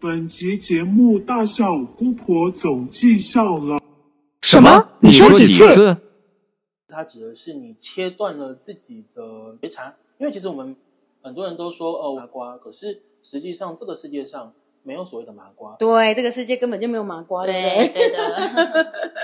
本集节目大笑姑婆总计笑了。什么？你说几次？它指的是你切断了自己的觉察，因为其实我们很多人都说哦麻瓜，可是实际上这个世界上没有所谓的麻瓜。对，这个世界根本就没有麻瓜，对不对？对的。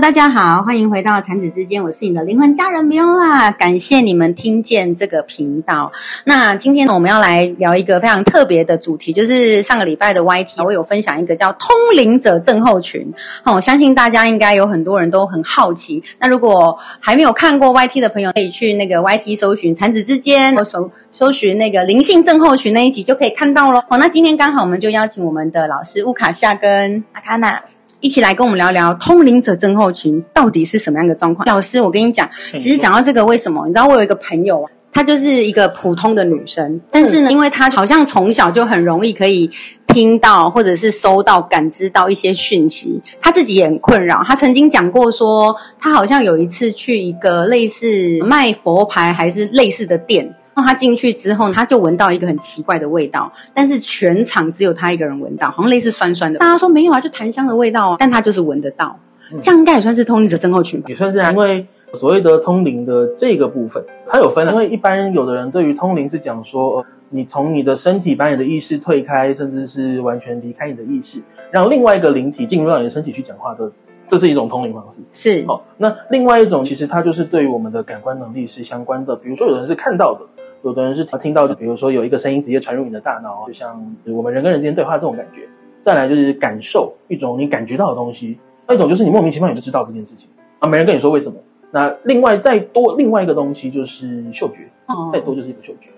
大家好，欢迎回到产子之间，我是你的灵魂家人 Miola，感谢你们听见这个频道。那今天呢，我们要来聊一个非常特别的主题，就是上个礼拜的 YT，我有分享一个叫通灵者症候群。哦，我相信大家应该有很多人都很好奇。那如果还没有看过 YT 的朋友，可以去那个 YT 搜寻产子之间，搜搜寻那个灵性症候群那一集就可以看到咯。哦，那今天刚好我们就邀请我们的老师乌卡夏跟阿卡娜，一起来跟我们聊聊通灵者症候群到底是什么样的状况。老师，我跟你讲，其实讲到这个，为什么？你知道我有一个朋友啊，她就是一个普通的女生，但是呢，因为她好像从小就很容易可以听到或者是收到、感知到一些讯息，她自己也很困扰。她曾经讲过说，她好像有一次去一个类似卖佛牌还是类似的店。然后他进去之后，他就闻到一个很奇怪的味道，但是全场只有他一个人闻到，好像类似酸酸的。大家说没有啊，就檀香的味道哦，但他就是闻得到，这样应该也算是通灵者症候群吧？也算是啊，因为所谓的通灵的这个部分，它有分。因为一般有的人对于通灵是讲说，呃你从你的身体把你的意识退开，甚至是完全离开你的意识，让另外一个灵体进入到你的身体去讲话的，这是一种通灵方式。是，哦，那另外一种其实它就是对于我们的感官能力是相关的，比如说有人是看到的。有的人是听到的，比如说有一个声音直接传入你的大脑，就像我们人跟人之间对话这种感觉。再来就是感受一种你感觉到的东西，那一种就是你莫名其妙你就知道这件事情啊，没人跟你说为什么。那另外再多另外一个东西就是嗅觉，哦再多就是一个嗅觉，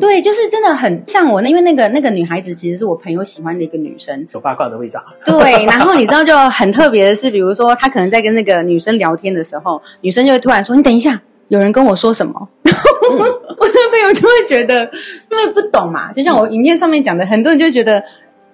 对，就是真的很像我那，因为那个那个女孩子其实是我朋友喜欢的一个女生，有八卦的味道。对，然后你知道 就很特别的是，比如说她可能在跟那个女生聊天的时候，女生就会突然说：“你等一下，有人跟我说什么？” 我的朋友就会觉得，因为不懂嘛，就像我影片上面讲的，很多人就会觉得，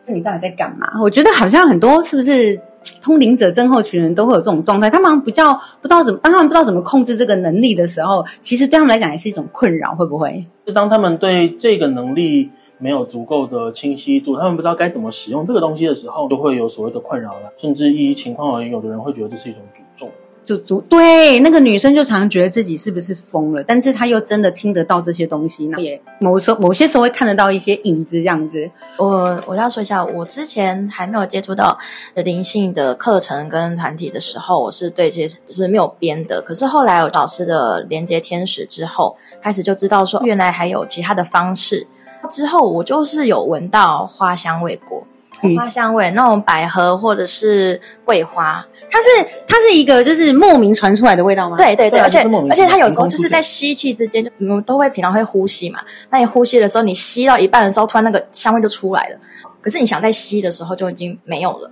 你到底在干嘛？我觉得好像很多是不是通灵者症候群人都会有这种状态，他们比较不知道怎么，当他们不知道怎么控制这个能力的时候，其实对他们来讲也是一种困扰，会不会？是当他们对这个能力没有足够的清晰度，他们不知道该怎么使用这个东西的时候，就会有所谓的困扰了。甚至依情况而言，有的人会觉得这是一种诅咒。就足对那个女生就常觉得自己是不是疯了，但是她又真的听得到这些东西，那也某时候某些时候会看得到一些影子这样子。我我要说一下，我之前还没有接触到灵性的课程跟团体的时候，我是对这些是没有编的。可是后来有老师的连接天使之后，开始就知道说，原来还有其他的方式。之后我就是有闻到花香味过，嗯花香味那种百合或者是桂花，它是它是一个就是莫名传出来的味道吗？，对对对，而且而且它有时候就是在吸气之间，就我们都会平常会呼吸嘛，那你呼吸的时候，你吸到一半的时候，突然那个香味就出来了，可是你想再吸的时候就已经没有了。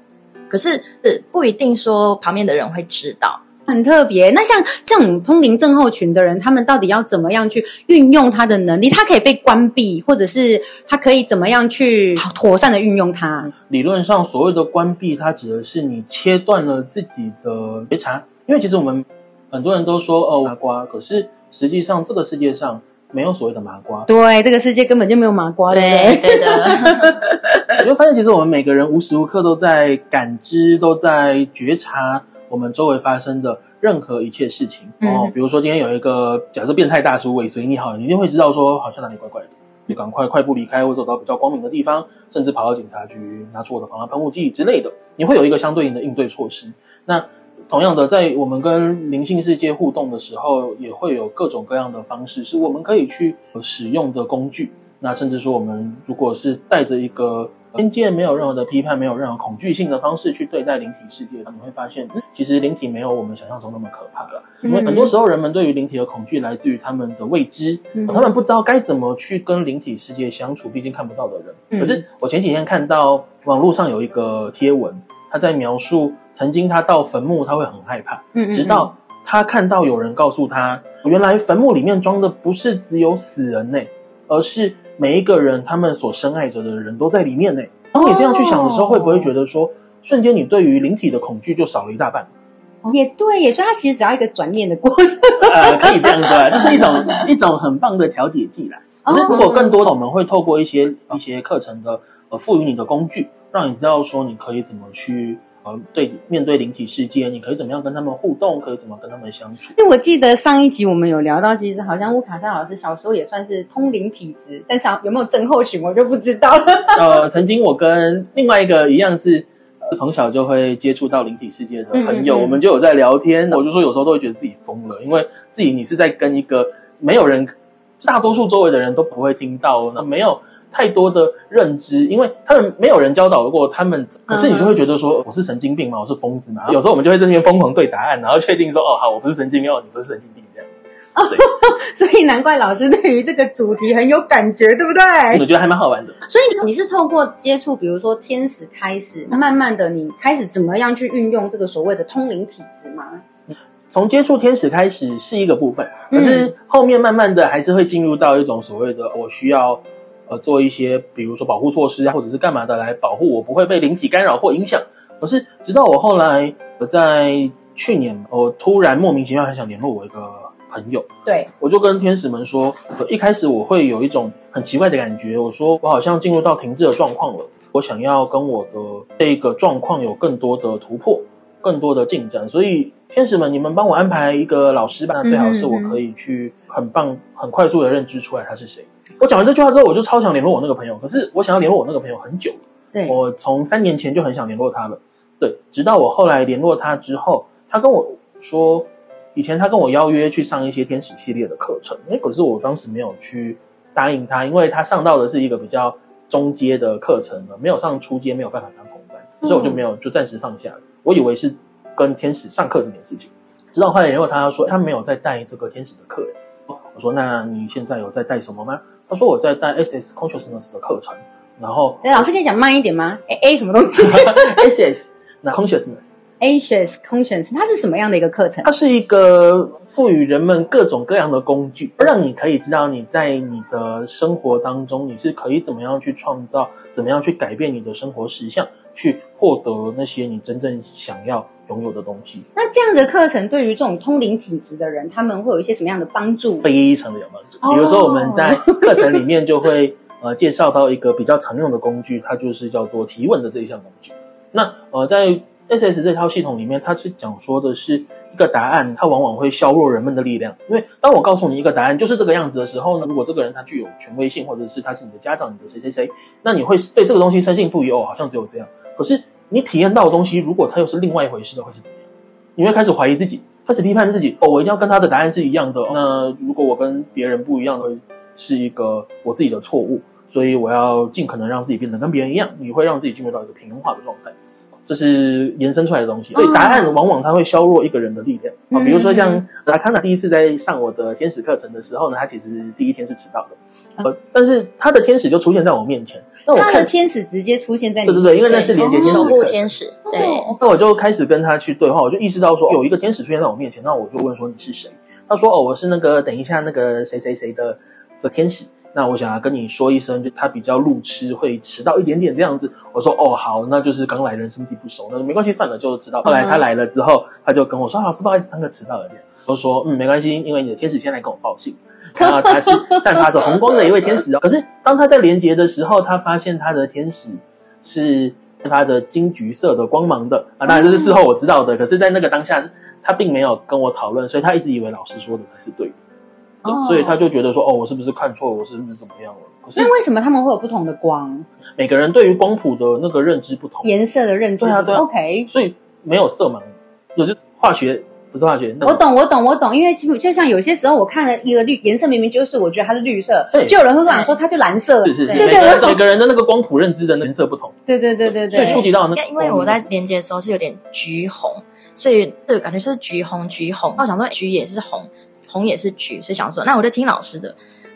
可是呃不一定说旁边的人会知道，很特别。那像这种通灵症候群的人，他们到底要怎么样去运用他的能力？他可以被关闭，或者是他可以怎么样去妥善的运用它？理论上，所谓的关闭，它指的是你切断了自己的觉察。因为其实我们很多人都说哦麻瓜，可是实际上这个世界上没有所谓的麻瓜。对，这个世界根本就没有麻瓜，对不对？对的，你会发现，其实我们每个人无时无刻都在感知，都在觉察我们周围发生的任何一切事情。嗯哦，比如说今天有一个假设变态大叔尾随你好，你一定会知道说好像哪里怪怪的，就赶快快步离开，或走到比较光明的地方，甚至跑到警察局拿出我的防狼喷雾剂之类的。你会有一个相对应的应对措施。那同样的，在我们跟灵性世界互动的时候，也会有各种各样的方式，是我们可以去使用的工具。那甚至说，我们如果是带着一个偏见、没有任何的批判、没有任何恐惧性的方式去对待灵体世界，你会发现，嗯其实灵体没有我们想象中那么可怕了。因为很多时候，人们对于灵体的恐惧来自于他们的未知，嗯他们不知道该怎么去跟灵体世界相处，毕竟看不到的人。嗯可是我前几天看到网络上有一个贴文，他在描述曾经他到坟墓他会很害怕，直到他看到有人告诉他，原来坟墓里面装的不是只有死人呢、而是每一个人他们所深爱着的人都在里面呢、当你这样去想的时候，哦会不会觉得说，瞬间你对于灵体的恐惧就少了一大半。也对也，所以它其实只要一个转念的过程。呃，可以这样说啊，这是一种 一种很棒的调节剂啦。可是如果更多的，我们会透过一些一些课程的呃赋予你的工具，让你知道说你可以怎么去呃对面对灵体世界，你可以怎么样跟他们互动，可以怎么跟他们相处。因为我记得上一集我们有聊到，其实好像乌卡夏老师小时候也算是通灵体质，但是有没有症候群我就不知道了。呃，曾经我跟另外一个一样是。从小就会接触到灵体世界的朋友，我们就有在聊天。我就说有时候都会觉得自己疯了，因为自己你是在跟一个没有人，大多数周围的人都不会听到，那没有太多的认知，因为他们没有人教导过他们。可是你就会觉得说我是神经病吗？我是疯子吗？有时候我们就会在那边疯狂对答案，然后确定说哦好，我不是神经病，哦你不是神经病。这样 所以难怪老师对于这个主题很有感觉，对不对？我觉得还蛮好玩的。所以你是透过接触，比如说天使开始，慢慢的你开始怎么样去运用这个所谓的通灵体质吗？从接触天使开始是一个部分，可是后面慢慢的还是会进入到一种所谓的我需要呃做一些，比如说保护措施啊，或者是干嘛的来保护我不会被灵体干扰或影响。可是直到我后来我在去年，我突然莫名其妙很想联络我一个。朋友，对我就跟天使们说，一开始我会有一种很奇怪的感觉，我说我好像进入到停滞的状况了，我想要跟我的这个状况有更多的突破，更多的进展，所以天使们，你们帮我安排一个老师吧，那最好是我可以去很棒、很快速的认知出来他是谁。我讲完这句话之后，我就超想联络我那个朋友，可是我想要联络我那个朋友很久，对我从三年前就很想联络他了，对，直到我后来联络他之后，他跟我说。以前他跟我邀约去上一些天使系列的课程，哎，可是我当时没有去答应他，因为他上到的是一个比较中阶的课程了，没有上初阶，没有办法当同班，所以我就没有就暂时放下了。我以为是跟天使上课这件事情，直到后来，然后他说他没有在带这个天使的课，我说那你现在有在带什么吗？他说我在带 S S Consciousness 的课程，然后老师可以讲慢一点吗？A A 什么东西？S S 那 Consciousness。Asia's Conscience，它是什么样的一个课程？它是一个赋予人们各种各样的工具，让你可以知道你在你的生活当中，你是可以怎么样去创造，怎么样去改变你的生活实相，去获得那些你真正想要拥有的东西。那这样的课程对于这种通灵体质的人，他们会有一些什么样的帮助？非常的有帮助。比如说我们在课程里面就会呃介绍到一个比较常用的工具，它就是叫做提问的这一项工具。那呃在 S S 这套系统里面，它是讲说的是一个答案，它往往会削弱人们的力量。因为当我告诉你一个答案就是这个样子的时候呢，如果这个人他具有权威性，或者是他是你的家长、你的谁谁谁，那你会对这个东西深信不疑哦，好像只有这样。可是你体验到的东西，如果它又是另外一回事的，会是怎么样？你会开始怀疑自己，开始批判自己。哦，我一定要跟他的答案是一样的。那如果我跟别人不一样，会是一个我自己的错误。所以我要尽可能让自己变得跟别人一样。你会让自己进入到一个平庸化的状态。这是延伸出来的东西，所以答案往往它会削弱一个人的力量啊。比如说像拉康纳第一次在上我的天使课程的时候呢，他其实第一天是迟到的，呃，但是他的天使就出现在我面前。那我他的天使直接出现在对对对，因为那是连接天使守护天使。对，那我就开始跟他去对话，我就意识到说有一个天使出现在我面前，那我就问说你是谁？他说哦，我是那个等一下那个谁谁谁的的天使。那我想要跟你说一声，就他比较路痴，会迟到一点点这样子。我说哦好，那就是刚来人生地不熟，那没关系，算了，就迟到。后来他来了之后，他就跟我说：“老师，不好意思，上课迟到了点。”我说：“嗯，没关系，因为你的天使先来跟我报信，然后他是 散发着红光的一位天使哦。可是当他在连接的时候，他发现他的天使是散发着金橘色的光芒的啊。当然这是事后我知道的，可是在那个当下，他并没有跟我讨论，所以他一直以为老师说的才是对的。”所以他就觉得说，哦，我是不是看错了？我是不是怎么样了？那为什么他们会有不同的光？每个人对于光谱的那个认知不同，颜色的认知。对啊，对。OK，所以没有色盲，有些化学不是化学。我懂，我懂，我懂。因为就就像有些时候，我看了一个绿颜色，明明就是我觉得它是绿色，就有人会跟我说它就蓝色。是是是，对对，每个人的那个光谱认知的颜色不同。对对对对对。所以触及到那，因为我在连接的时候是有点橘红，所以这个感觉是橘红橘红。我想说橘也是红。红也是橘，所以想说，那我就听老师的。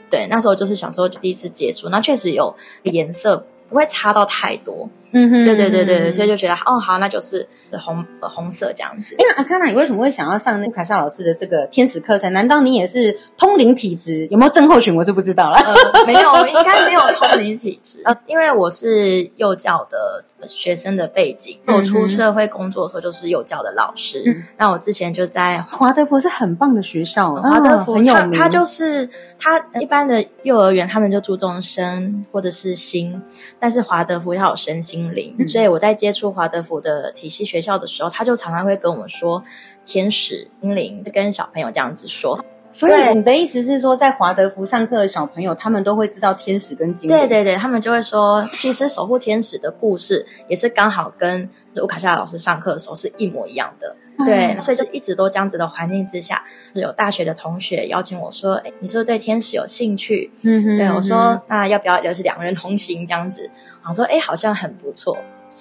对，那时候就是想说第一次接触，那确实有颜色不会差到太多。嗯哼对对对对对，所以就觉得哦好，那就是红呃红色这样子。哎，那阿康娜，你为什么会想要上那个卡夏老师的这个天使课程？难道你也是通灵体质？有没有症候群？我是不知道了。呃，没有，应该没有通灵体质，因为我是幼教的学生的背景，嗯我出社会工作的时候就是幼教的老师。嗯那我之前就在华德福是很棒的学校，华德福，啊很有名。它它就是他一般的幼儿园，他们就注重身或者是心，但是华德福要有身心灵，嗯所以我在接触华德福的体系学校的时候，他就常常会跟我们说天使、心灵，跟小朋友这样子说。所以你的意思是说，在华德福上课的小朋友，他们都会知道天使跟精灵？对对对，他们就会说，其实守护天使的故事也是刚好跟乌卡夏老师上课的时候是一模一样的。对，所以就一直都这样子的环境之下，有大学的同学邀请我说：“哎，你是不是对天使有兴趣？”嗯哼对我说：“那要不要就是两个人同行这样子？”我说：“哎，好像很不错。”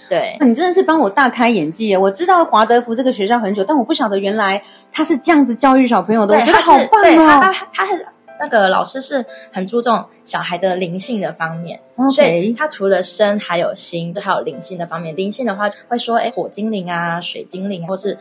对，你真的是帮我大开眼界！我知道华德福这个学校很久，但我不晓得原来他是这样子教育小朋友的，我对，觉得好棒对他哦。他他是那个老师是很注重小孩的灵性的方面。所以它除了身还有心，都还有灵性的方面。灵性的话会说，哎，火精灵啊、水精灵，或是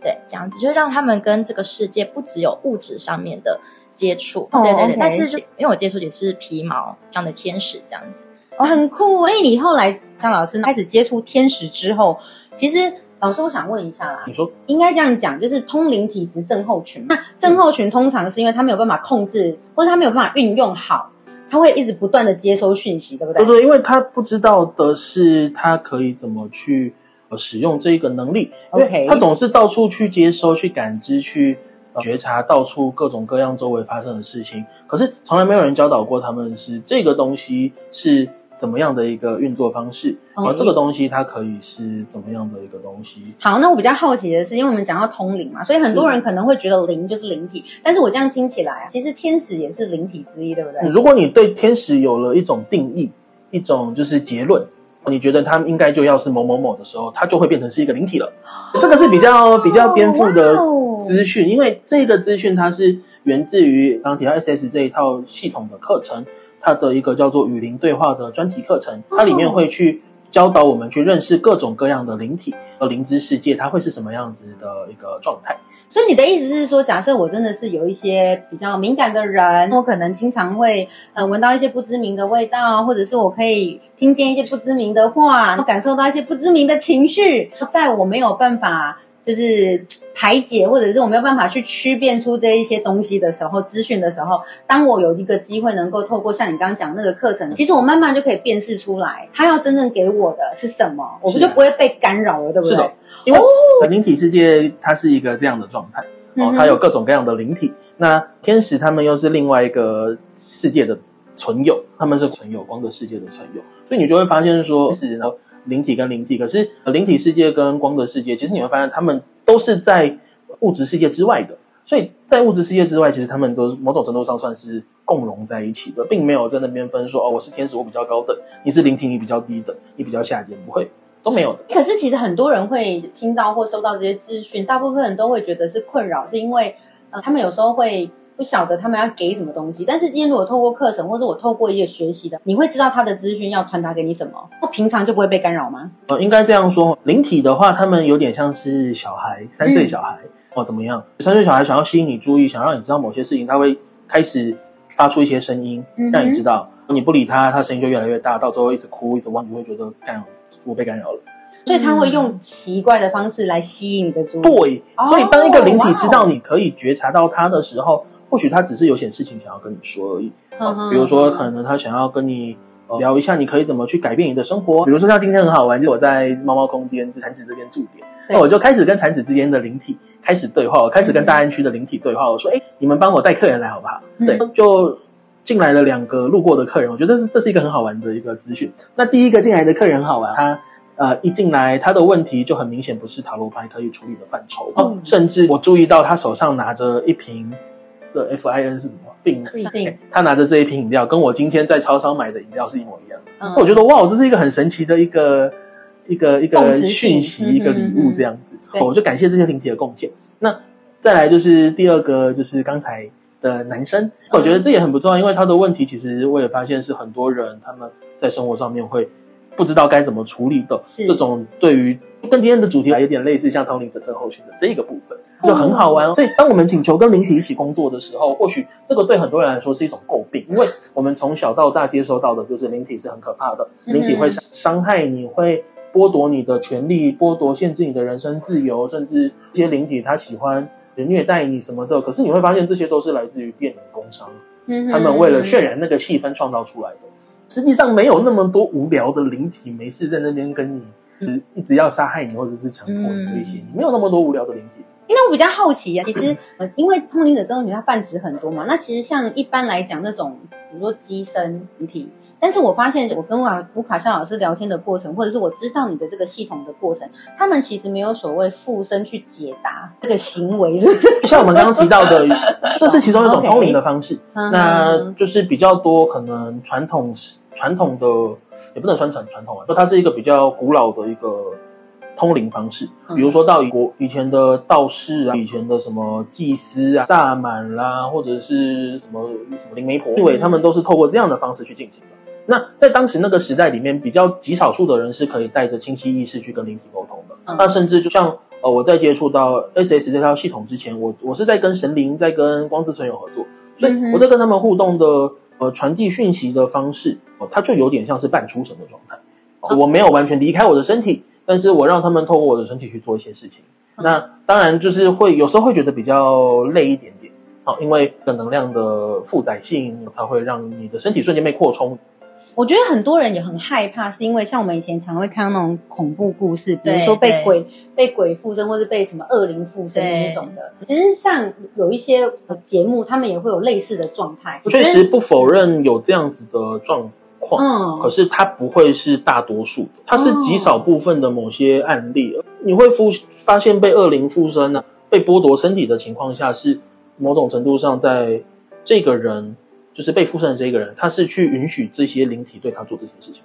对这样子，就让他们跟这个世界不只有物质上面的接触，哦对对对。但是就因为我接触也是皮毛这样的天使这样子，哦，很酷。哎，你后来张老师开始接触天使之后，其实老师，我想问一下啦，你说应该这样讲，就是通灵体质症候群。那症候群通常是因为他没有办法控制，或者他没有办法运用好，他会一直不断的接收讯息，对不对？对对，因为他不知道的是他可以怎么去呃使用这一个能力，因为他总是到处去接收、去感知、去。呃觉察到处各种各样周围发生的事情，可是从来没有人教导过他们是这个东西是怎么样的一个运作方式，哦而这个东西它可以是怎么样的一个东西。好，那我比较好奇的是，因为我们讲到通灵嘛，所以很多人可能会觉得灵就是灵体，但是我这样听起来，其实天使也是灵体之一，对不对？如果你对天使有了一种定义，一种就是结论，你觉得他应该就要是某某某的时候，它就会变成是一个灵体了。这个是比较比较颠覆的资讯，因为这个资讯它是源自于刚刚提到 SS 这一套系统的课程，它的一个叫做与灵对话的专题课程，它里面会去教导我们去认识各种各样的灵体和灵知世界，它会是什么样子的一个状态。所以你的意思是说，假设我真的是有一些比较敏感的人，我可能经常会呃闻到一些不知名的味道，或者是我可以听见一些不知名的话，感受到一些不知名的情绪，在我没有办法就是排解，或者是我没有办法去区辨出这一些东西的时候，资讯的时候，当我有一个机会能够透过像你刚刚讲那个课程，其实我慢慢就可以辨识出来，他要真正给我的是什么，我不就不会被干扰了，对不对？是的，因为灵体世界它是一个这样的状态。哦，它有各种各样的灵体。那天使他们又是另外一个世界的存有，他们是存有光的世界的存有，所以你就会发现说，是然后灵体跟灵体，可是灵体世界跟光的世界，其实你会发现他们都是在物质世界之外的。所以在物质世界之外，其实他们都某种程度上算是共融在一起的，并没有在那边分说哦，我是天使，我比较高等，你是灵体，你比较低等，你比较下贱，不会都没有的。可是其实很多人会听到或收到这些资讯，大部分人都会觉得是困扰，是因为呃他们有时候会不晓得他们要给什么东西。但是今天如果透过课程，或者我透过一些学习的，你会知道他的资讯要传达给你什么，那平常就不会被干扰吗？呃，应该这样说，灵体的话，他们有点像是小孩，三岁小孩、哦，怎么样？三岁小孩想要吸引你注意，想让你知道某些事情，他会开始发出一些声音，让你知道。你不理他，他声音就越来越大，到最后一直哭，一直忘，你会觉得干，我被干扰了。所以他会用奇怪的方式来吸引你的注意。对，哦所以当一个灵体知道你可以觉察到他的时候，或许他只是有些事情想要跟你说而已。嗯，比如说，可能他想要跟你、呃聊一下，你可以怎么去改变你的生活。比如说，像今天很好玩，就我在猫猫空间，就产子这边驻点，那我就开始跟产子之间的灵体开始对话，我开始跟大安区的灵体对话，我说：“哎、你们帮我带客人来好不好？”嗯对，就进来了两个路过的客人，我觉得这是这是一个很好玩的一个资讯。那第一个进来的客人很好玩，他。呃，一进来，他的问题就很明显不是塔罗牌可以处理的范畴，甚至我注意到他手上拿着一瓶的 FIN 是什么病？不一定。他拿着这一瓶饮料，跟我今天在超商买的饮料是一模一样。嗯我觉得哇，这是一个很神奇的一个一个一个讯息，嗯一个礼物这样子。我就感谢这些灵体的贡献。那再来就是第二个，就是刚才的男生，我觉得这也很不重要，因为他的问题其实我也发现是很多人他们在生活上面会不知道该怎么处理的这种，对于跟今天的主题还有点类似，像通灵者症候群的这一个部分，就很好玩哦。所以，当我们请求跟灵体一起工作的时候，或许这个对很多人来说是一种诟病，因为我们从小到大接收到的就是灵体是很可怕的，灵体会伤害你，会剥夺你的权利，剥夺、限制你的人身自由，甚至一些灵体他喜欢虐待你什么的。可是你会发现，这些都是来自于电影工商。嗯他们为了渲染那个气氛创造出来的。实际上没有那么多无聊的灵体没事在那边跟你，就是一直要杀害你或者是强迫你威胁你，没有那么多无聊的灵体。因为我比较好奇啊，其实呃，因为通灵者这种女她泛指很多嘛，那其实像一般来讲那种，比如说机身灵体，但是我发现我跟瓦卢卡夏老师聊天的过程，或者是我知道你的这个系统的过程，他们其实没有所谓附身去解答这个行为，是不是？就 像我们刚刚提到的，这是其中一种通灵的方式。嗯那就是比较多可能传统传统的，也不能算传传统啊，就它是一个比较古老的一个通灵方式。嗯比如说到以国以前的道士啊，以前的什么祭司啊、萨满啦，或者是什么什么灵媒婆，因为他们都是透过这样的方式去进行的。那在当时那个时代里面，比较极少数的人是可以带着清晰意识去跟灵体沟通的。嗯那甚至就像呃，我在接触到 SS 这套系统之前，我我是在跟神灵、在跟光之存有合作，所以我在跟他们互动的呃传递讯息的方式，哦，它就有点像是半出神的状态。我没有完全离开我的身体，但是我让他们透过我的身体去做一些事情。那当然就是会有时候会觉得比较累一点点，好，因为的能量的负载性，它会让你的身体瞬间被扩充。我觉得很多人也很害怕，是因为像我们以前常会看到那种恐怖故事，比如说被鬼被鬼附身，或是被什么恶灵附身那种的。其实像有一些呃节目，他们也会有类似的状态。我觉得确实不否认有这样子的状况，嗯可是它不会是大多数的，它是极少部分的某些案例。你会附发现被恶灵附身呢、被剥夺身体的情况下，是某种程度上在这个人就是被附身的这个人，他是去允许这些灵体对他做这些事情。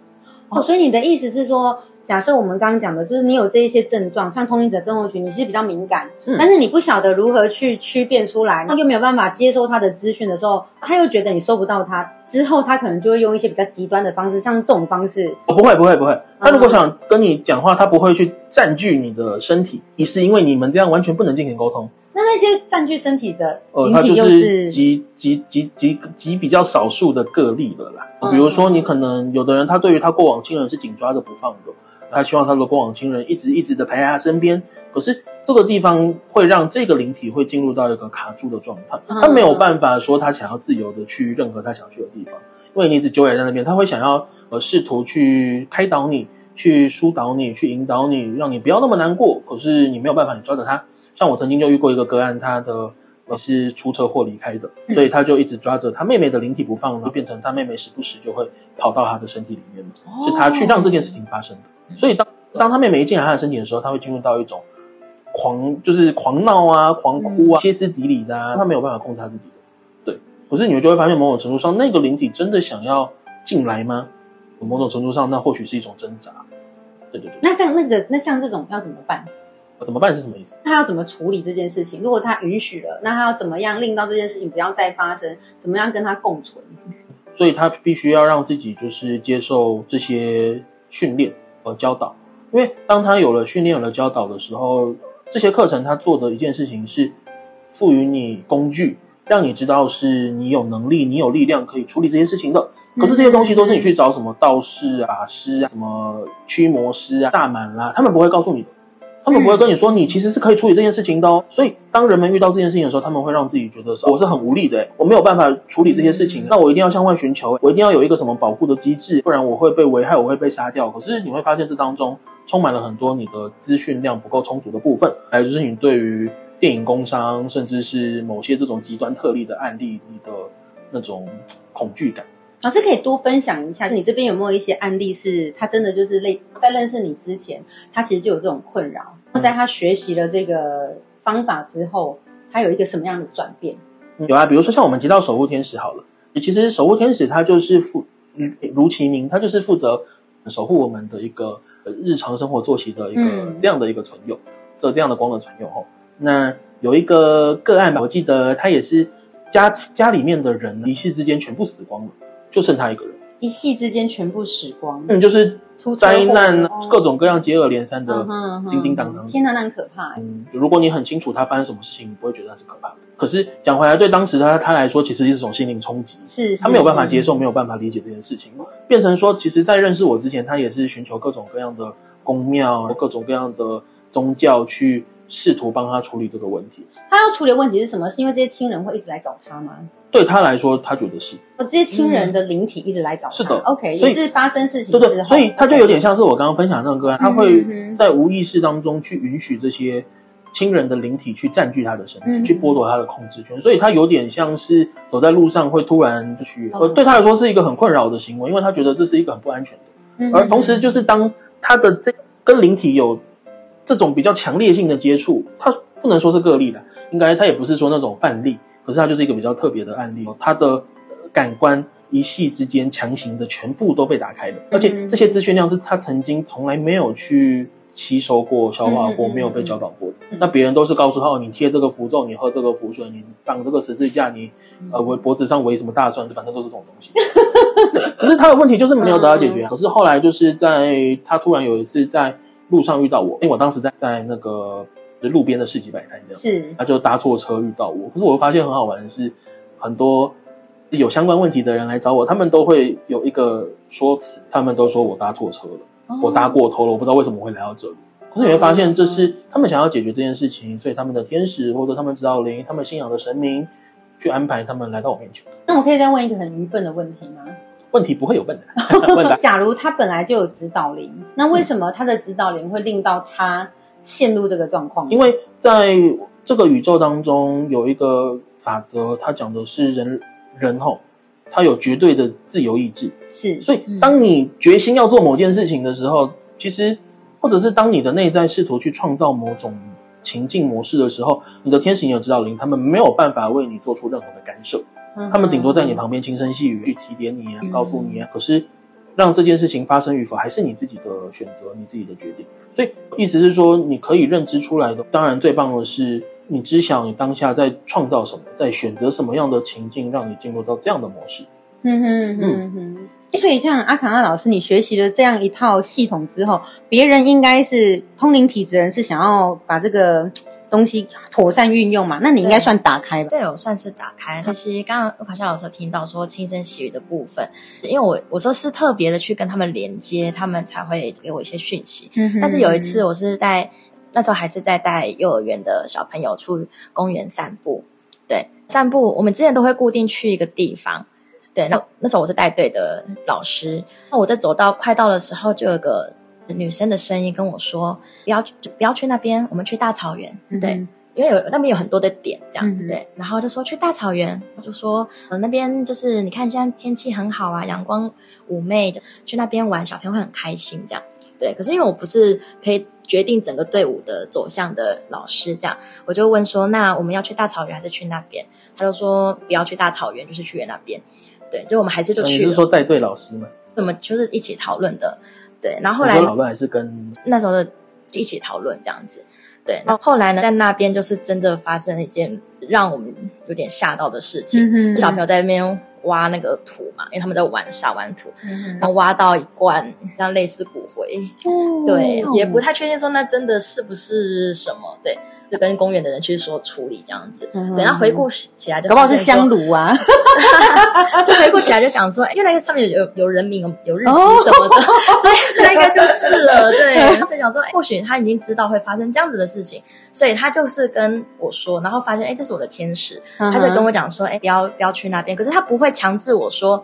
哦，所以你的意思是说，假设我们刚刚讲的，就是你有这一些症状，像通灵者症候群，你是比较敏感，嗯但是你不晓得如何去区辨出来，又没有办法接收他的资讯的时候，他又觉得你收不到他，之后他可能就会用一些比较极端的方式，像这种方式，哦，不会不会不会，他如果想跟你讲话，他不会去占据你的身体，也是因为你们这样完全不能进行沟通。那那些占据身体的呃，灵体又是是极极极极极比较少数的个例了啦。嗯比如说，你可能有的人他对于他过往亲人是紧抓着不放的，他希望他的过往亲人一直一直的陪在他身边。可是这个地方会让这个灵体会进入到一个卡住的状态，嗯他没有办法说他想要自由的去任何他想去的地方，因为你一直纠结在那边，他会想要呃试图去开导你。去疏导你，去引导你，让你不要那么难过。可是你没有办法，你抓着他。像我曾经就遇过一个个案，他的也是出车祸离开的，嗯所以他就一直抓着他妹妹的灵体不放，然后变成他妹妹时不时就会跑到他的身体里面，哦是他去让这件事情发生的。所以当当他妹妹一进来他的身体的时候，他会进入到一种狂，就是狂闹啊、狂哭啊、歇斯底里的啊，他没有办法控制他自己的。对，可是你们就会发现，某种程度上，那个灵体真的想要进来吗？某种程度上，那或许是一种挣扎。对对对，那这样那个那像这种要怎么办？怎么办是什么意思？他要怎么处理这件事情？如果他允许了，那他要怎么样令到这件事情不要再发生？怎么样跟他共存？所以他必须要让自己就是接受这些训练和教导，因为当他有了训练、有了教导的时候，这些课程他做的一件事情是赋予你工具，让你知道是你有能力、你有力量可以处理这些事情的。可是这些东西都是你去找什么道士啊、法师啊、什么驱魔师啊、萨满啦、他们不会告诉你的。他们不会跟你说，你其实是可以处理这件事情的哦。所以，当人们遇到这件事情的时候，他们会让自己觉得我是很无力的，我没有办法处理这些事情，那我一定要向外寻求，我一定要有一个什么保护的机制，不然我会被危害，我会被杀掉。可是你会发现，这当中充满了很多你的资讯量不够充足的部分，还有就是你对于电影工商，甚至是某些这种极端特例的案例，你的那种恐惧感。老师可以多分享一下，你这边有没有一些案例是他真的就是类在认识你之前，他其实就有这种困扰，那在他学习了这个方法之后，他有一个什么样的转变？有啊，比如说像我们提到守护天使好了，其实守护天使他就是负嗯如其名，他就是负责守护我们的一个呃日常生活作息的一个、嗯这样的一个存有，这这样的光的存有吼。那有一个个案吧，我记得他也是家家里面的人一夕之间全部死光了，就剩他一个人。一夕之间全部死光，嗯，就是灾难哦各种各样接二连三的叮叮当当。天哪，那很可怕欸。嗯，如果你很清楚他发生什么事情，你不会觉得那是可怕的。可是讲回来，对当时他他来说，其实是一种心灵冲击。是，是他没有办法接受，没有办法理解这件事情，变成说，其实，在认识我之前，他也是寻求各种各样的宫庙、各种各样的宗教去试图帮他处理这个问题。他要处理的问题是什么？是因为这些亲人会一直来找他吗？对他来说，他觉得是我，这些亲人的灵体一直来找他。是的 OK，所以也是发生事情对对，之后，所以他就有点像是我刚刚分享的那个他嗯会在无意识当中去允许这些亲人的灵体去占据他的身体，嗯去剥夺他的控制权，所以他有点像是走在路上会突然就去，对他来说是一个很困扰的行为，因为他觉得这是一个很不安全的。嗯而同时，就是当他的这跟灵体有这种比较强烈性的接触，他不能说是个例了，应该他也不是说那种范例，可是他就是一个比较特别的案例，他的呃感官一系之间强行的全部都被打开了，而且这些资讯量是他曾经从来没有去吸收过、消化过、没有被教导过的。嗯那别人都是告诉他，哦，你贴这个符咒，你喝这个符水，你绑这个十字架，你呃围脖子上围什么大蒜，反正都是这种东西。可是他的问题就是没有得到解决。可是后来就是在他突然有一次在路上遇到我，因为我当时在在那个就是路边的市集摆摊这样，是他就搭错车遇到我。可是我发现很好玩的是，很多有相关问题的人来找我，他们都会有一个说辞，他们都说我搭错车了，我搭过头了，我不知道为什么会来到这里。可是你会发现，这是他们想要解决这件事情，所以他们的天使或者他们指导灵、他们信仰的神明，去安排他们来到我面前。那我可以再问一个很愚笨的问题吗？问题不会有笨的，问答假如他本来就有指导灵，那为什么他的指导灵会令到他陷入这个状况？因为在这个宇宙当中有一个法则，它讲的是人人吼，他有绝对的自由意志，是所以当你决心要做某件事情的时候，其实或者是当你的内在试图去创造某种情境模式的时候，你的天使、你的指导灵，他们没有办法为你做出任何的干涉，他们顶多在你旁边轻声细语去提点你啊，告诉你啊。可是让这件事情发生与否，还是你自己的选择，你自己的决定。所以意思是说，你可以认知出来的。当然，最棒的是你知晓你当下在创造什么，在选择什么样的情境，让你进入到这样的模式。嗯哼嗯哼。所以，像阿卡纳老师，你学习了这样一套系统之后，别人应该是通灵体质人，是想要把这个东西妥善运用嘛？那你应该算打开吧？对，我算是打开。可惜刚刚卢卡夏老师有听到说轻声细语的部分，因为我我说是特别的去跟他们连接，他们才会给我一些讯息。嗯但是有一次，我是带那时候还是在带幼儿园的小朋友出公园散步。对，散步我们之前都会固定去一个地方。对，那那时候我是带队的老师。那我在走到快到的时候，就有个女生的声音跟我说：“不要去，不要去那边，我们去大草原。对，嗯因为有那边有很多的点，这样、嗯对。然后就说去大草原，我就说呃那边就是你看现在天气很好啊，阳光妩媚，的去那边玩，小朋友会很开心这样。对，可是因为我不是可以决定整个队伍的走向的老师，这样我就问说，那我们要去大草原还是去那边？他就说不要去大草原，就是去那边。对，就我们还是就去了，是说带队老师吗？我们就是一起讨论的。对，然后后来讨论还是跟那时候的一起讨论这样子。对，然后后来呢，在那边就是真的发生了一件让我们有点吓到的事情。嗯小朋友在那边挖那个土嘛，因为他们在玩沙玩土，嗯然后挖到一罐像类似骨灰，哦对，哦也不太确定说那真的是不是什么，对，就跟公园的人去说处理这样子。嗯哼对，然后回顾起来就搞不好是香炉啊，就回顾起来就想说，哎因为那个上面有有人名、有有日期什么的，所以这应该就是了。对，所以想说，哎，或许他已经知道会发生这样子的事情，所以他就是跟我说，然后发现，哎，这是我的天使，他就跟我讲说，哎，不要不要去那边，可是他不会强制我说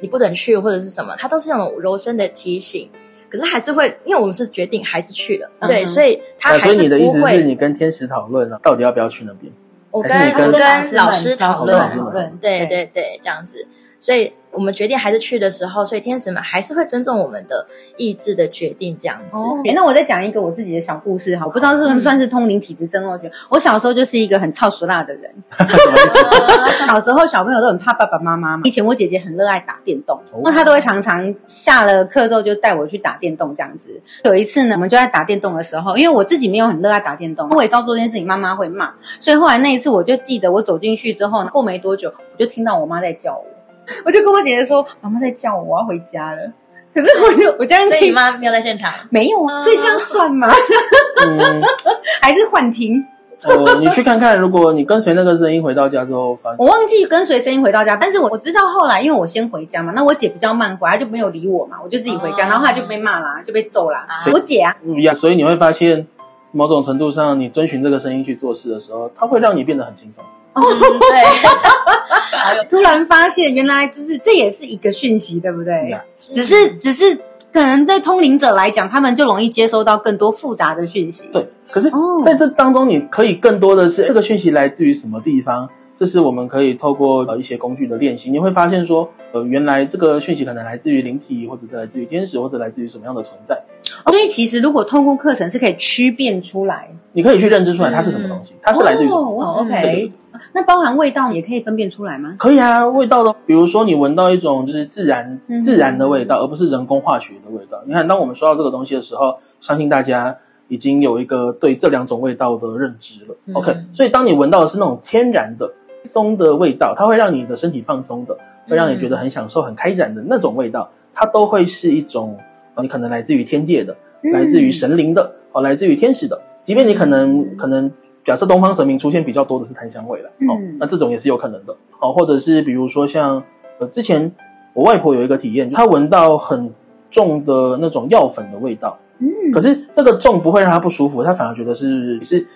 你不准去或者是什么，他都是那种柔声的提醒。可是还是会，因为我们是决定还是去了，对，所以他啊，还是所以你的意思是不会。你跟天使讨论了，到底要不要去那边？我还是跟跟我跟老师讨论跟老师，讨论，对对对，这样子。所以我们决定还是去的时候，所以天使们还是会尊重我们的意志的决定，这样子。哦，那我再讲一个我自己的小故事哈，我不知道算不算是通灵体质症候群。我小时候就是一个很操俗辣的人，小时候小朋友都很怕爸爸妈妈嘛。以前我姐姐很热爱打电动，那她都会常常下了课之后就带我去打电动这样子。有一次呢，我们就在打电动的时候，因为我自己没有很热爱打电动，我也知道做这件事情妈妈会骂，所以后来那一次我就记得我走进去之后，过没多久我就听到我妈在叫我，我就跟我姐姐说：“妈妈在叫我，我要回家了。”可是我就我这样所以你听妈没有在现场。没有啊，所以这样算吗？嗯，还是幻听？呃，你去看看，如果你跟随那个声音回到家之后，发我忘记跟随声音回到家，但是我我知道后来，因为我先回家嘛，那我姐比较慢回来，她就没有理我嘛，我就自己回家，哦然后后来就被骂啦，就被揍啦。啊我姐啊，嗯呀，所以你会发现，某种程度上，你遵循这个声音去做事的时候，它会让你变得很轻松。嗯对，突然发现原来就是这也是一个讯息，对不对只是只是可能对通灵者来讲，他们就容易接收到更多复杂的讯息。对，可是哦在这当中，你可以更多的是这个讯息来自于什么地方？这是我们可以透过呃一些工具的练习，你会发现说，呃，原来这个讯息可能来自于灵体，或者是来自于天使，或者来自于什么样的存在。哦所以其实如果透过课程是可以区辨出来，你可以去认知出来它是什么东西，它是来自于什么。哦嗯对对，OK，那包含味道也可以分辨出来吗？可以啊，味道的，比如说你闻到一种就是自然嗯自然的味道，而不是人工化学的味道。你看，当我们说到这个东西的时候，相信大家已经有一个对这两种味道的认知了。嗯 OK，所以当你闻到的是那种天然的松的味道，它会让你的身体放松的，会让你觉得很享受、很开展的那种味道，它都会是一种呃你可能来自于天界的，来自于神灵的，哦，来自于天使的。即便你可能可能假设东方神明出现比较多的是檀香味了，哦嗯，那这种也是有可能的，哦，或者是比如说像呃之前我外婆有一个体验，她闻到很重的那种药粉的味道，嗯可是这个重不会让她不舒服，她反而觉得是是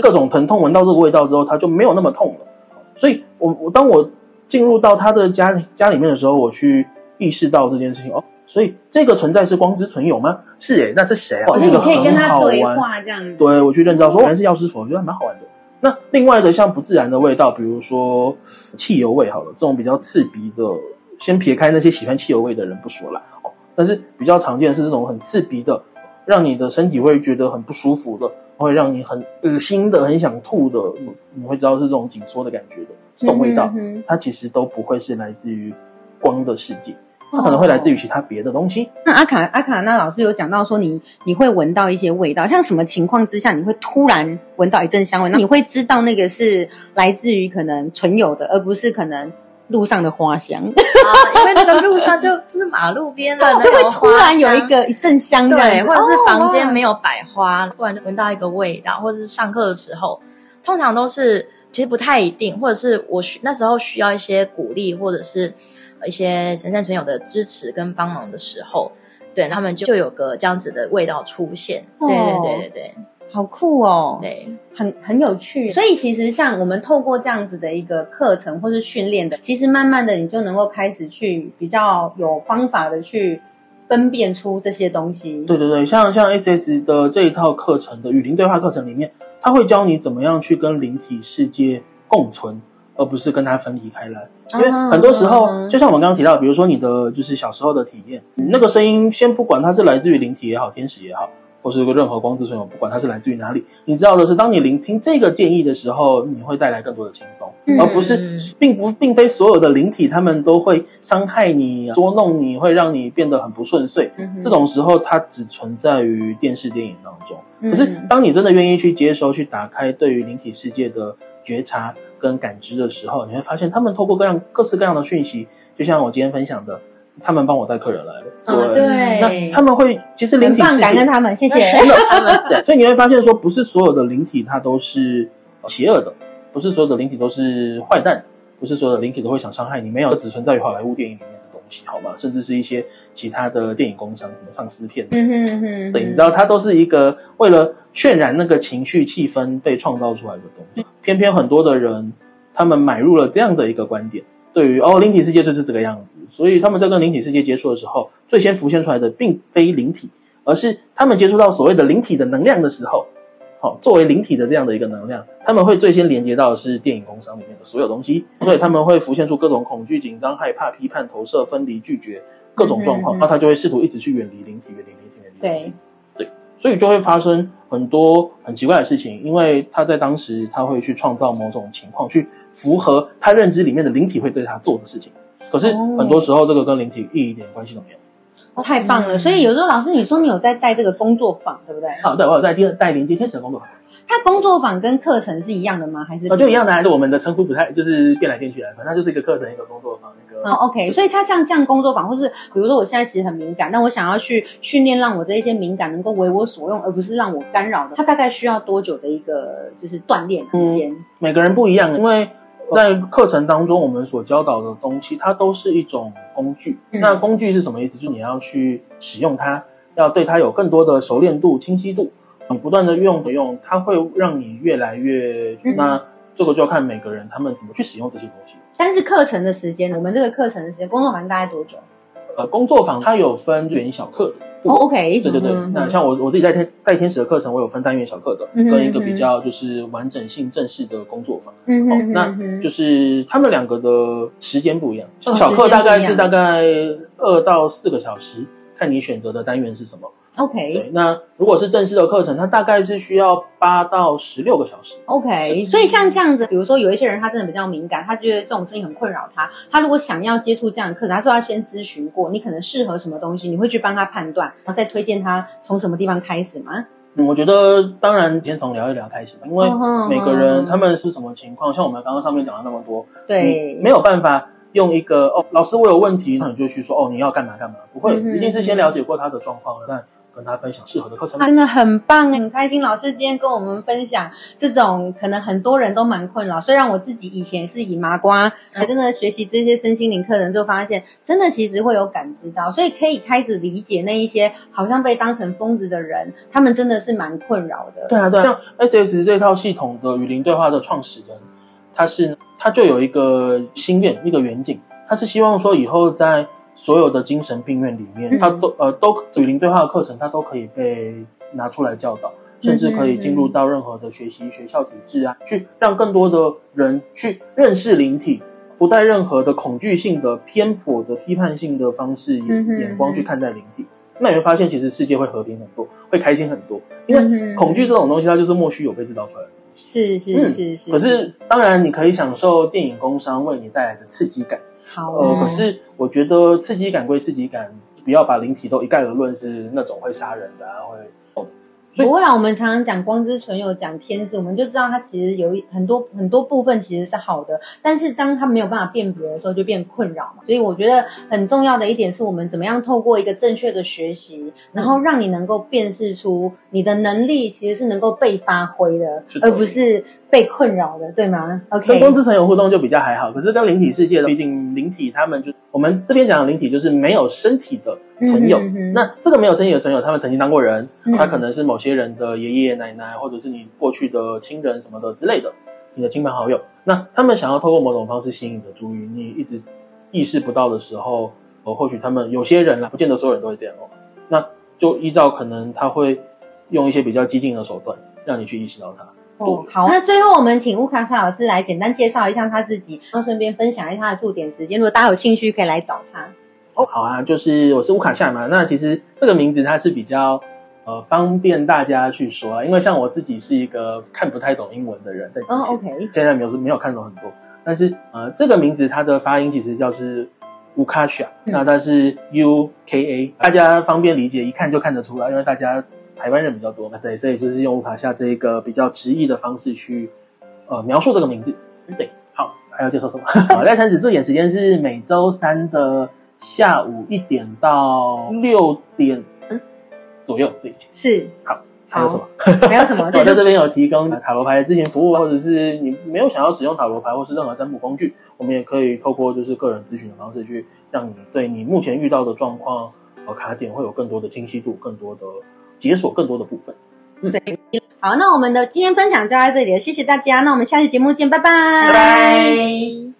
各种疼痛，闻到这个味道之后，她就没有那么痛了。所以我我当我进入到她的家里家里面的时候，我去意识到这件事情哦。所以这个存在是光之存有吗？是诶，那是谁啊？可是你这个可以跟他很好玩对话，这样子。对我去认知到说，原来是药师佛，我觉得还蛮好玩的。那另外的像不自然的味道，比如说汽油味，好了，这种比较刺鼻的，先撇开那些喜欢汽油味的人不说啦，哦，但是比较常见的是这种很刺鼻的，让你的身体会觉得很不舒服的，会让你很恶心的、很想吐的，你会知道是这种紧缩的感觉的这种味道，嗯哼它其实都不会是来自于光的世界，它可能会来自于其他别的东西。那阿卡阿卡那老师有讲到说你你会闻到一些味道，像什么情况之下你会突然闻到一阵香味？那你会知道那个是来自于可能存有的，而不是可能路上的花香，啊，因为那个路上就就是马路边的那会突然有一个一阵香这样对，或者是房间哦没有摆花，突然就闻到一个味道，或者是上课的时候，通常都是其实不太一定，或者是我需那时候需要一些鼓励，或者是一些神圣存有的支持跟帮忙的时候，对他们就就有个这样子的味道出现。哦对对对对对好酷哦，对，很很有趣。所以其实像我们透过这样子的一个课程或是训练的，其实慢慢的你就能够开始去比较有方法的去分辨出这些东西。对对对，像像 SS 的这一套课程的语林对话课程里面，它会教你怎么样去跟灵体世界共存，而不是跟它分离开来。因为很多时候，嗯就像我们刚刚提到，比如说你的就是小时候的体验，那个声音，先不管它是来自于灵体也好，天使也好，或是个任何光之存有，不管它是来自于哪里，你知道的是，当你聆听这个建议的时候，你会带来更多的轻松，嗯而不是并不并非所有的灵体他们都会伤害你、捉弄你，会让你变得很不顺遂。这种时候，它只存在于电视电影当中。嗯可是，当你真的愿意去接收、去打开对于灵体世界的觉察跟感知的时候，你会发现他们透过各样各式各样的讯息，就像我今天分享的，他们帮我带客人来了。嗯对，那他们会其实灵，体世界感恩他们，谢谢。对，所以你会发现说，不是所有的灵体它都是呃邪恶的，不是所有的灵体都是坏蛋，不是所有的灵体都会想伤害你，没有，只存在于好莱坞电影里面西，好吗？甚至是一些其他的电影工商，什么丧尸片，嗯哼嗯哼，对，你知道，它都是一个为了渲染那个情绪气氛被创造出来的东西。偏偏很多的人，他们买入了这样的一个观点，对于哦灵体世界就是这个样子，所以他们在跟灵体世界接触的时候，最先浮现出来的并非灵体，而是他们接触到所谓的灵体的能量的时候，好、作为灵体的这样的一个能量，他们会最先连接到的是电影工商里面的所有东西，所以他们会浮现出各种恐惧、紧张、害怕、批判、投射、分离、拒绝各种状况，嗯嗯嗯那他就会试图一直去远离灵体，远离灵体，远离灵体对。所以就会发生很多很奇怪的事情，因为他在当时他会去创造某种情况，去符合他认知里面的灵体会对他做的事情。可是哦很多时候，这个跟灵体一点关系都没有。哦太棒了！嗯所以有时候老师，你说你有在带这个工作坊，对不对？好，对我有带电带连接天使的工作坊，它工作坊跟课程是一样的吗？还是哦，就一样的，还是我们的称呼不太，就是变来变去的，反正它就是一个课程，一个工作坊，一个哦，OK，所以它像这样工作坊，或是比如说我现在其实很敏感，但我想要去训练，让我这一些敏感能够为我所用，而不是让我干扰的。它大概需要多久的一个就是锻炼时间？每个人不一样，因为在课程当中，我们所教导的东西，它都是一种工具。嗯那工具是什么意思？就是你要去使用它，要对它有更多的熟练度、清晰度。你不断的用的用，它会让你越来越。嗯那这个就要看每个人他们怎么去使用这些东西。但是课程的时间，我们这个课程的时间，工作坊大概多久？呃，工作坊它有分元小课的部哦分。，OK，对对对，嗯那像我我自己在天带天使的课程，我有分单元小课的，嗯跟一个比较就是完整性正式的工作坊。嗯哦，那嗯就是他们两个的时间不一样，像哦小课大概是大概二到四个小时，看你选择的单元是什么。OK，那如果是正式的课程，它大概是需要八到十六个小时。OK，所以像这样子，比如说有一些人他真的比较敏感，他觉得这种事情很困扰他。他如果想要接触这样的课程，他是不是要先咨询过你可能适合什么东西，你会去帮他判断，然后再推荐他从什么地方开始吗？嗯，我觉得当然先从聊一聊开始吧，因为每个嗯人他们是什么情况，像我们刚刚上面讲了那么多，对你，没有办法用一个哦，老师我有问题，那你就去说哦你要干嘛干嘛，不会，嗯一定是先了解过他的状况，再跟他分享适合的课程。真的很棒，很开心。老师今天跟我们分享这种可能很多人都蛮困扰，虽然我自己以前是以麻瓜，还真的学习这些身心灵课程，就发现真的其实会有感知到，所以可以开始理解那一些好像被当成疯子的人，他们真的是蛮困扰的。对啊，对啊，像 S S 这套系统的与灵对话的创始人，他是他就有一个心愿，一个远景，他是希望说以后在所有的精神病院里面，嗯他都呃都与灵对话的课程，他都可以被拿出来教导，甚至可以进入到任何的学习学校体制啊，去让更多的人去认识灵体。不带任何的恐惧性的、偏颇的、批判性的方式眼光去看待灵体，那你会发现，其实世界会和平很多，会开心很多。因为恐惧这种东西，它就是莫须有被制造出来的。是是嗯是是。可是，当然你可以享受电影工商为你带来的刺激感。好。呃，哦，可是我觉得刺激感归刺激感，不要把灵体都一概而论是那种会杀人的、啊，会。哦不会啊，我们常常讲光之存有，讲天使，我们就知道它其实有一很多很多部分其实是好的，但是当它没有办法辨别的时候，就变困扰嘛。所以我觉得很重要的一点是我们怎么样透过一个正确的学习，然后让你能够辨识出你的能力其实是能够被发挥的，的。而不是被困扰的，对吗跟？OK，跟光之城有互动就比较还好。可是跟灵体世界的，毕竟灵体他们就我们这边讲的灵体就是没有身体的存有。嗯哼哼那这个没有身体的存有，他们曾经当过人，嗯他可能是某些人的爷爷奶奶，或者是你过去的亲人什么的之类的，你的亲朋好友。那他们想要透过某种方式吸引你的注意，你一直意识不到的时候，呃，或许他们有些人啦，不见得所有人都会这样哦。那就依照可能他会用一些比较激进的手段，让你去意识到它。哦，好，那最后我们请乌卡夏老师来简单介绍一下他自己，然后顺便分享一下他的驻点时间。如果大家有兴趣，可以来找他。哦，好啊，就是我是乌卡夏嘛。那其实这个名字它是比较呃方便大家去说啊，因为像我自己是一个看不太懂英文的人，在之前，哦，OK，现在没有没有看懂很多，但是呃这个名字它的发音其实叫是乌卡夏，嗯那它是 U K A，大家方便理解，一看就看得出来，因为大家台湾人比较多嘛，对，所以就是用乌卡夏这一个比较直译的方式去呃描述这个名字。对，好，还要介绍什么？好，赖摊子这点时间是每周三的下午一点到六点左右。对，是好还有什么？没有什么？我在这边有提供塔罗牌的咨询服务，或者是你没有想要使用塔罗牌或是任何占卜工具，我们也可以透过就是个人咨询的方式去让你对你目前遇到的状况和卡点会有更多的清晰度，更多的解锁更多的部分。对好，那我们的今天分享就到这里了，谢谢大家。那我们下期节目见，拜拜，拜拜。